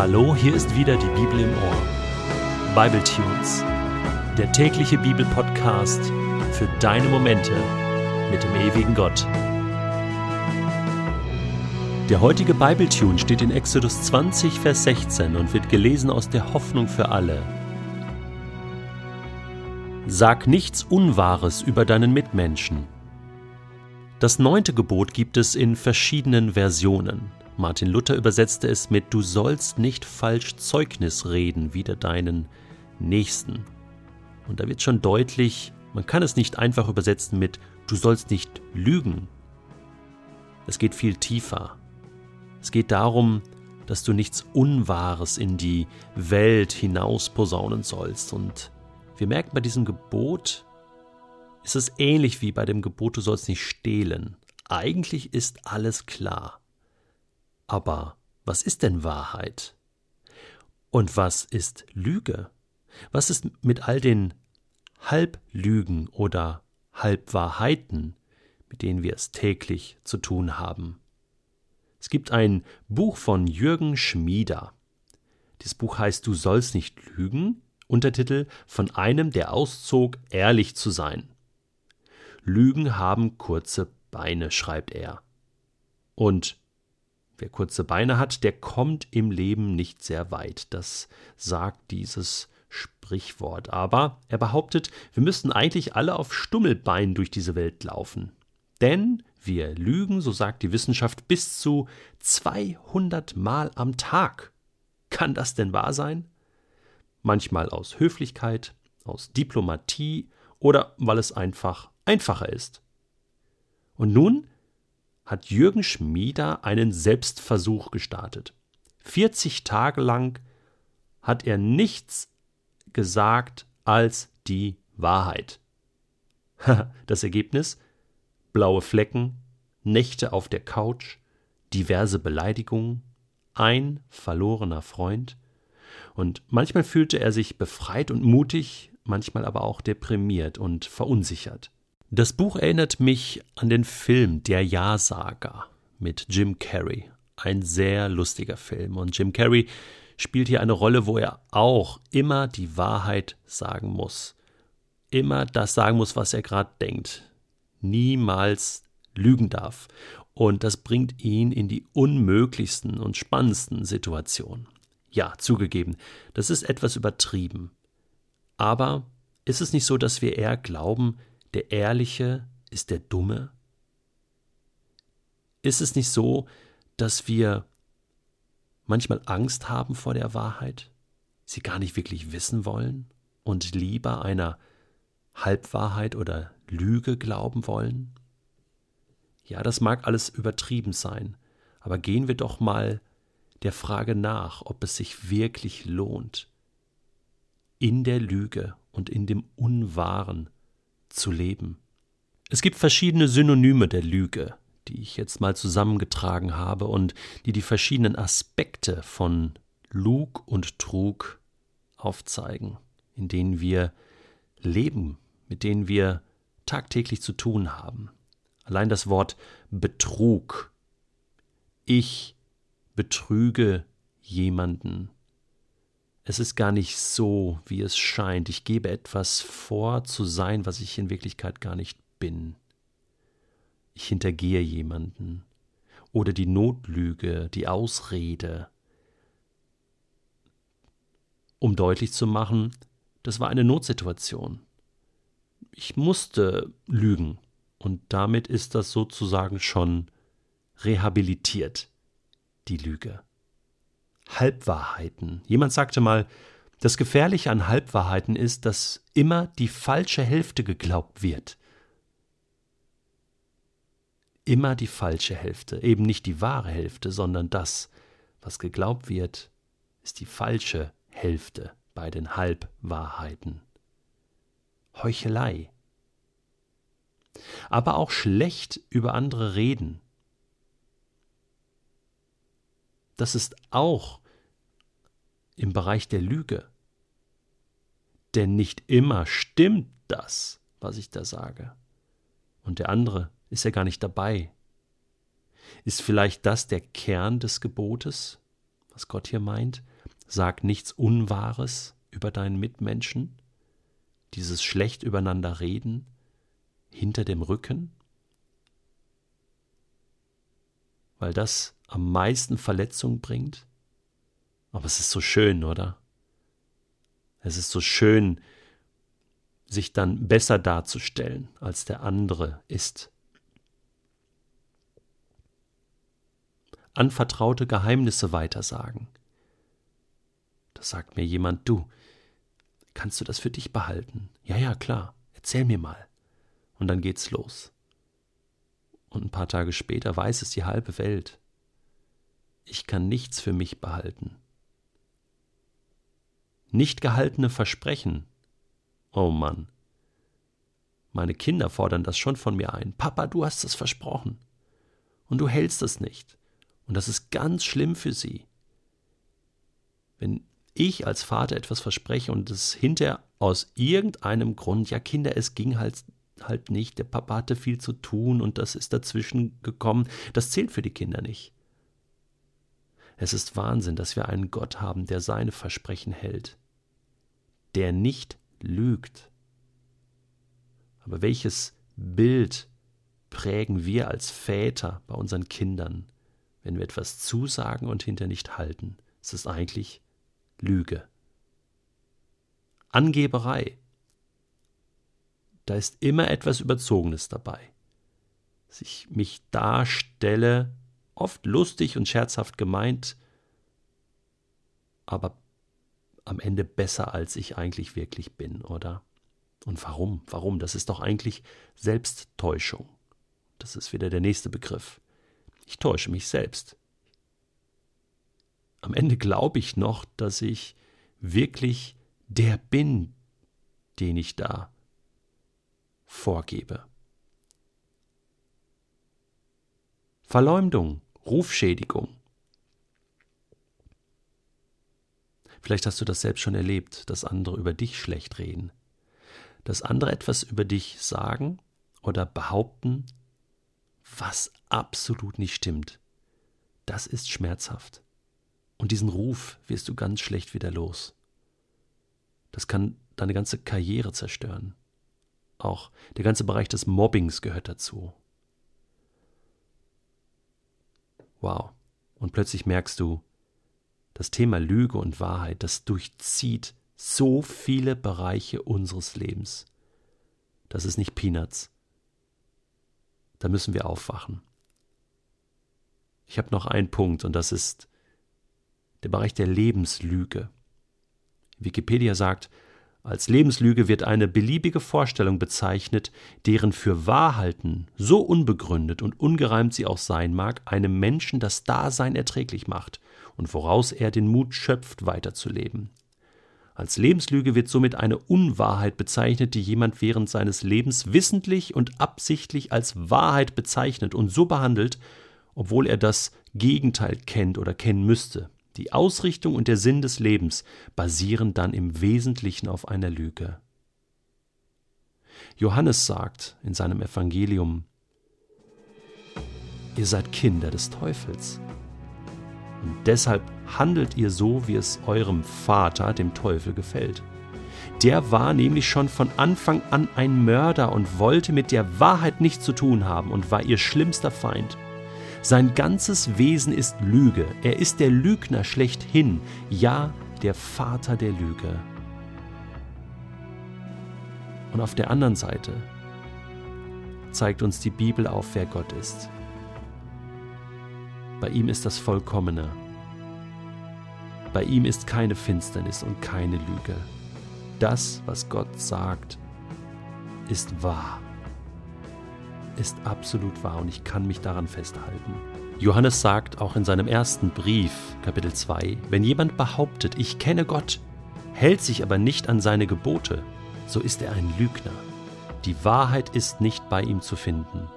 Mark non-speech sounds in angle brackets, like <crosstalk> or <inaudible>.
Hallo, hier ist wieder die Bibel im Ohr. Bible Tunes, der tägliche Bibelpodcast für deine Momente mit dem ewigen Gott. Der heutige Bible Tune steht in Exodus 20, Vers 16 und wird gelesen aus der Hoffnung für alle. Sag nichts Unwahres über deinen Mitmenschen. Das neunte Gebot gibt es in verschiedenen Versionen. Martin Luther übersetzte es mit Du sollst nicht falsch Zeugnis reden wider deinen Nächsten. Und da wird schon deutlich, man kann es nicht einfach übersetzen mit Du sollst nicht lügen. Es geht viel tiefer. Es geht darum, dass du nichts Unwahres in die Welt hinaus posaunen sollst. Und wir merken bei diesem Gebot, ist es ähnlich wie bei dem Gebot, du sollst nicht stehlen. Eigentlich ist alles klar. Aber was ist denn Wahrheit? Und was ist Lüge? Was ist mit all den Halblügen oder Halbwahrheiten, mit denen wir es täglich zu tun haben? Es gibt ein Buch von Jürgen Schmieder. Dieses Buch heißt Du sollst nicht lügen, Untertitel von einem, der auszog, ehrlich zu sein. Lügen haben kurze Beine, schreibt er. Und Wer kurze Beine hat, der kommt im Leben nicht sehr weit. Das sagt dieses Sprichwort. Aber er behauptet, wir müssten eigentlich alle auf Stummelbeinen durch diese Welt laufen. Denn wir lügen, so sagt die Wissenschaft, bis zu 200 Mal am Tag. Kann das denn wahr sein? Manchmal aus Höflichkeit, aus Diplomatie oder weil es einfach einfacher ist. Und nun hat Jürgen Schmieder einen Selbstversuch gestartet. 40 Tage lang hat er nichts gesagt als die Wahrheit. <laughs> Das Ergebnis? Blaue Flecken, Nächte auf der Couch, diverse Beleidigungen, ein verlorener Freund. Und manchmal fühlte er sich befreit und mutig, manchmal aber auch deprimiert und verunsichert. Das Buch erinnert mich an den Film Der Ja-Sager mit Jim Carrey. Ein sehr lustiger Film. Und Jim Carrey spielt hier eine Rolle, wo er auch immer die Wahrheit sagen muss. Immer das sagen muss, was er gerade denkt. Niemals lügen darf. Und das bringt ihn in die unmöglichsten und spannendsten Situationen. Ja, zugegeben, das ist etwas übertrieben. Aber ist es nicht so, dass wir eher glauben, der Ehrliche ist der Dumme? Ist es nicht so, dass wir manchmal Angst haben vor der Wahrheit, sie gar nicht wirklich wissen wollen und lieber einer Halbwahrheit oder Lüge glauben wollen? Ja, das mag alles übertrieben sein, aber gehen wir doch mal der Frage nach, ob es sich wirklich lohnt, in der Lüge und in dem Unwahren zu leben. Es gibt verschiedene Synonyme der Lüge, die ich jetzt mal zusammengetragen habe und die die verschiedenen Aspekte von Lug und Trug aufzeigen, in denen wir leben, mit denen wir tagtäglich zu tun haben. Allein das Wort Betrug. Ich betrüge jemanden es ist gar nicht so, wie es scheint. Ich gebe etwas vor zu sein, was ich in Wirklichkeit gar nicht bin. Ich hintergehe jemanden. Oder die Notlüge, die Ausrede. Um deutlich zu machen, das war eine Notsituation. Ich musste lügen. Und damit ist das sozusagen schon rehabilitiert, die Lüge. Halbwahrheiten. Jemand sagte mal, das Gefährliche an Halbwahrheiten ist, dass immer die falsche Hälfte geglaubt wird. Immer die falsche Hälfte, eben nicht die wahre Hälfte, sondern das, was geglaubt wird, ist die falsche Hälfte bei den Halbwahrheiten. Heuchelei. Aber auch schlecht über andere reden. Das ist auch im Bereich der Lüge. Denn nicht immer stimmt das, was ich da sage. Und der andere ist ja gar nicht dabei. Ist vielleicht das der Kern des Gebotes, was Gott hier meint? Sag nichts Unwahres über deinen Mitmenschen, dieses schlecht übereinander reden hinter dem Rücken, weil das am meisten Verletzung bringt. Aber es ist so schön, oder? Es ist so schön, sich dann besser darzustellen, als der andere ist. Anvertraute Geheimnisse weitersagen. Da sagt mir jemand, du, kannst du das für dich behalten? Ja, ja, klar, erzähl mir mal. Und dann geht's los. Und ein paar Tage später weiß es die halbe Welt. Ich kann nichts für mich behalten. Nicht gehaltene Versprechen. Oh Mann. Meine Kinder fordern das schon von mir ein. Papa, du hast es versprochen. Und du hältst es nicht. Und das ist ganz schlimm für sie. Wenn ich als Vater etwas verspreche und es hinterher aus irgendeinem Grund, ja Kinder, es ging halt halt nicht, der Papa hatte viel zu tun und das ist dazwischen gekommen, das zählt für die Kinder nicht. Es ist Wahnsinn, dass wir einen Gott haben, der seine Versprechen hält, der nicht lügt. Aber welches Bild prägen wir als Väter bei unseren Kindern, wenn wir etwas zusagen und hinter nicht halten? Es ist eigentlich Lüge. Angeberei. Da ist immer etwas Überzogenes dabei. Dass ich mich darstelle, oft lustig und scherzhaft gemeint, aber am Ende besser, als ich eigentlich wirklich bin, oder? Und warum? Warum? Das ist doch eigentlich Selbsttäuschung. Das ist wieder der nächste Begriff. Ich täusche mich selbst. Am Ende glaube ich noch, dass ich wirklich der bin, den ich da vorgebe. Verleumdung, Rufschädigung. Vielleicht hast du das selbst schon erlebt, dass andere über dich schlecht reden, dass andere etwas über dich sagen oder behaupten, was absolut nicht stimmt. Das ist schmerzhaft. Und diesen Ruf wirst du ganz schlecht wieder los. Das kann deine ganze Karriere zerstören. Auch der ganze Bereich des Mobbings gehört dazu. Wow. Und plötzlich merkst du, das Thema Lüge und Wahrheit, das durchzieht so viele Bereiche unseres Lebens. Das ist nicht Peanuts. Da müssen wir aufwachen. Ich habe noch einen Punkt und das ist der Bereich der Lebenslüge. Wikipedia sagt, als Lebenslüge wird eine beliebige Vorstellung bezeichnet, deren für Wahrhalten, so unbegründet und ungereimt sie auch sein mag, einem Menschen das Dasein erträglich macht und woraus er den Mut schöpft, weiterzuleben. Als Lebenslüge wird somit eine Unwahrheit bezeichnet, die jemand während seines Lebens wissentlich und absichtlich als Wahrheit bezeichnet und so behandelt, obwohl er das Gegenteil kennt oder kennen müsste. Die Ausrichtung und der Sinn des Lebens basieren dann im Wesentlichen auf einer Lüge. Johannes sagt in seinem Evangelium, ihr seid Kinder des Teufels. Und deshalb handelt ihr so, wie es eurem Vater, dem Teufel, gefällt. Der war nämlich schon von Anfang an ein Mörder und wollte mit der Wahrheit nichts zu tun haben und war ihr schlimmster Feind. Sein ganzes Wesen ist Lüge. Er ist der Lügner schlechthin, ja, der Vater der Lüge. Und auf der anderen Seite zeigt uns die Bibel auf, wer Gott ist. Bei ihm ist das Vollkommene. Bei ihm ist keine Finsternis und keine Lüge. Das, was Gott sagt, ist wahr ist absolut wahr und ich kann mich daran festhalten. Johannes sagt auch in seinem ersten Brief, Kapitel 2, wenn jemand behauptet, ich kenne Gott, hält sich aber nicht an seine Gebote, so ist er ein Lügner. Die Wahrheit ist nicht bei ihm zu finden.